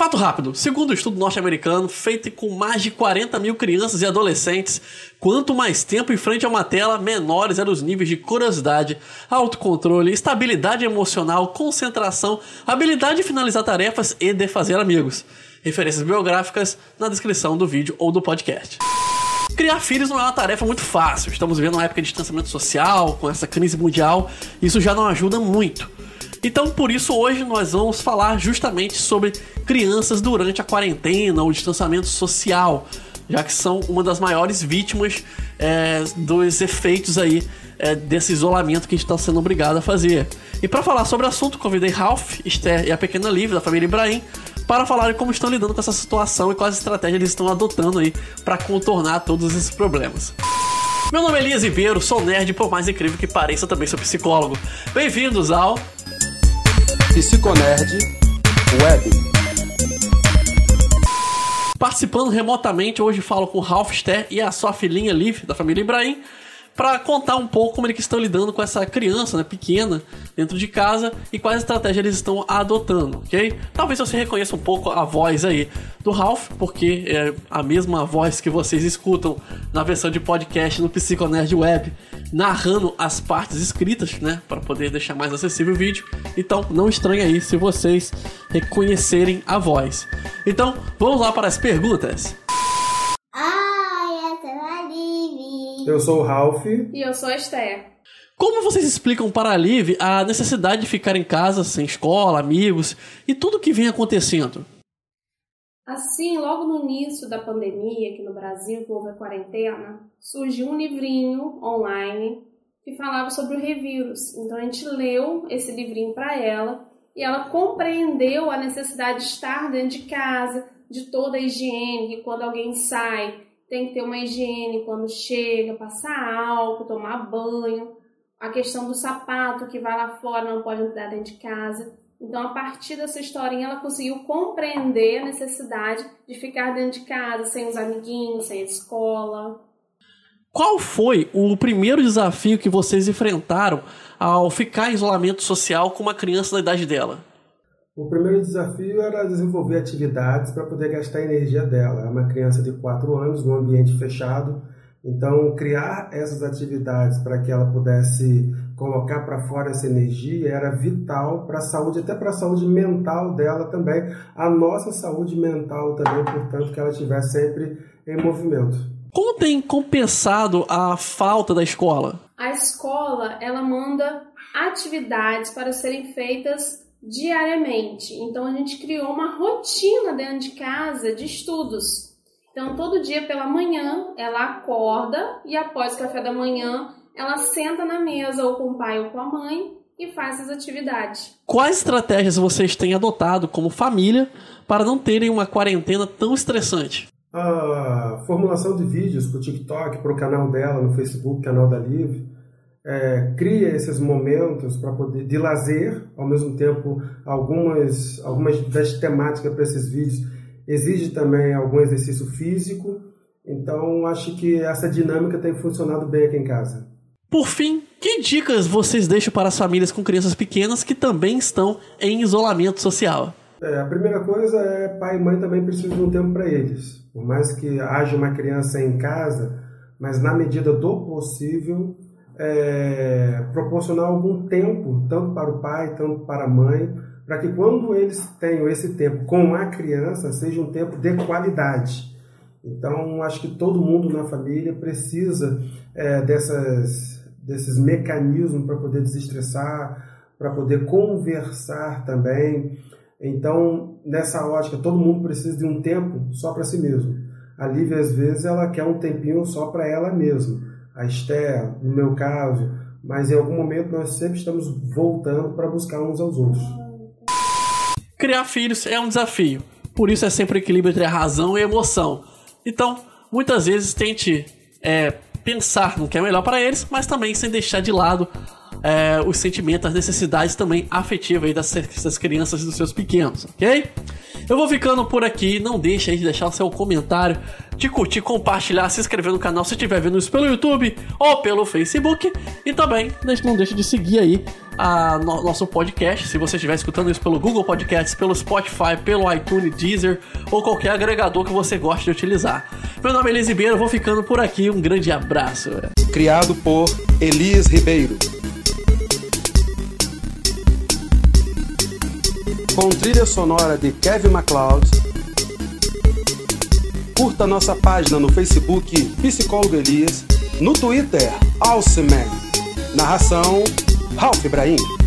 Fato rápido: segundo o um estudo norte-americano, feito com mais de 40 mil crianças e adolescentes, quanto mais tempo em frente a uma tela, menores eram os níveis de curiosidade, autocontrole, estabilidade emocional, concentração, habilidade de finalizar tarefas e de fazer amigos. Referências biográficas na descrição do vídeo ou do podcast. Criar filhos não é uma tarefa muito fácil. Estamos vivendo uma época de distanciamento social, com essa crise mundial, isso já não ajuda muito. Então, por isso, hoje nós vamos falar justamente sobre crianças durante a quarentena ou distanciamento social, já que são uma das maiores vítimas é, dos efeitos aí é, desse isolamento que a gente está sendo obrigado a fazer. E para falar sobre o assunto, convidei Ralph, Esther e a pequena Liv, da família Ibrahim, para falarem como estão lidando com essa situação e quais estratégias eles estão adotando aí para contornar todos esses problemas. Meu nome é Elias Ribeiro, sou nerd, por mais incrível que pareça, também sou psicólogo. Bem-vindos ao Psiconerd Web. Participando remotamente, hoje falo com o Ralph Ster e a sua filhinha Liv, da família Ibrahim, para contar um pouco como eles estão lidando com essa criança né, pequena dentro de casa e quais estratégias eles estão adotando, ok? Talvez você reconheça um pouco a voz aí do Ralph, porque é a mesma voz que vocês escutam na versão de podcast no Psiconerd Web, narrando as partes escritas, né, para poder deixar mais acessível o vídeo. Então, não estranhe aí se vocês reconhecerem a voz. Então, vamos lá para as perguntas. Eu sou o Ralph. E eu sou a Esther. Como vocês explicam para a Liv a necessidade de ficar em casa, sem escola, amigos e tudo que vem acontecendo? Assim, logo no início da pandemia aqui no Brasil, que houve a quarentena, surgiu um livrinho online que falava sobre o revírus. Então a gente leu esse livrinho para ela e ela compreendeu a necessidade de estar dentro de casa, de toda a higiene, que quando alguém sai, tem que ter uma higiene quando chega, passar álcool, tomar banho. A questão do sapato que vai lá fora não pode entrar dentro de casa. Então, a partir dessa historinha, ela conseguiu compreender a necessidade de ficar dentro de casa, sem os amiguinhos, sem a escola. Qual foi o primeiro desafio que vocês enfrentaram ao ficar em isolamento social com uma criança da idade dela? O primeiro desafio era desenvolver atividades para poder gastar a energia dela. É uma criança de 4 anos, num ambiente fechado, então criar essas atividades para que ela pudesse colocar para fora essa energia era vital para a saúde, até para a saúde mental dela também, a nossa saúde mental também, portanto, que ela estivesse sempre em movimento. Como tem compensado a falta da escola? A escola, ela manda atividades para serem feitas diariamente. Então a gente criou uma rotina dentro de casa de estudos. Então todo dia pela manhã ela acorda e após o café da manhã ela senta na mesa ou com o pai ou com a mãe e faz as atividades. Quais estratégias vocês têm adotado como família para não terem uma quarentena tão estressante? A formulação de vídeos para o TikTok, para o canal dela no Facebook, canal da Live, é, cria esses momentos para poder de lazer, ao mesmo tempo algumas algumas das temáticas para esses vídeos exige também algum exercício físico. Então acho que essa dinâmica tem funcionado bem aqui em casa. Por fim, que dicas vocês deixam para as famílias com crianças pequenas que também estão em isolamento social? É, a primeira coisa é pai e mãe também precisam de um tempo para eles. Por mais que haja uma criança em casa, mas na medida do possível é, proporcionar algum tempo, tanto para o pai, tanto para a mãe, para que quando eles tenham esse tempo com a criança, seja um tempo de qualidade. Então, acho que todo mundo na família precisa é, dessas, desses mecanismos para poder desestressar, para poder conversar também. Então, nessa ótica, todo mundo precisa de um tempo só para si mesmo. A Lívia, às vezes, ela quer um tempinho só para ela mesma a Esther, no meu caso, mas em algum momento nós sempre estamos voltando para buscar uns aos outros. Criar filhos é um desafio, por isso é sempre equilíbrio entre a razão e a emoção. Então, muitas vezes tente é, pensar no que é melhor para eles, mas também sem deixar de lado é, os sentimentos, as necessidades também afetivas dessas crianças e dos seus pequenos, ok? Eu vou ficando por aqui, não deixe aí de deixar o seu comentário de curtir, compartilhar, se inscrever no canal se estiver vendo isso pelo YouTube ou pelo Facebook. E também não deixe de seguir aí a no, nosso podcast. Se você estiver escutando isso pelo Google Podcasts, pelo Spotify, pelo iTunes, Deezer ou qualquer agregador que você goste de utilizar. Meu nome é Elias Ribeiro, vou ficando por aqui. Um grande abraço. Criado por Elias Ribeiro. Com trilha sonora de Kevin MacLeod. Curta nossa página no Facebook Psicólogo Elias, no Twitter Alceman. Narração Ralph Ibrahim.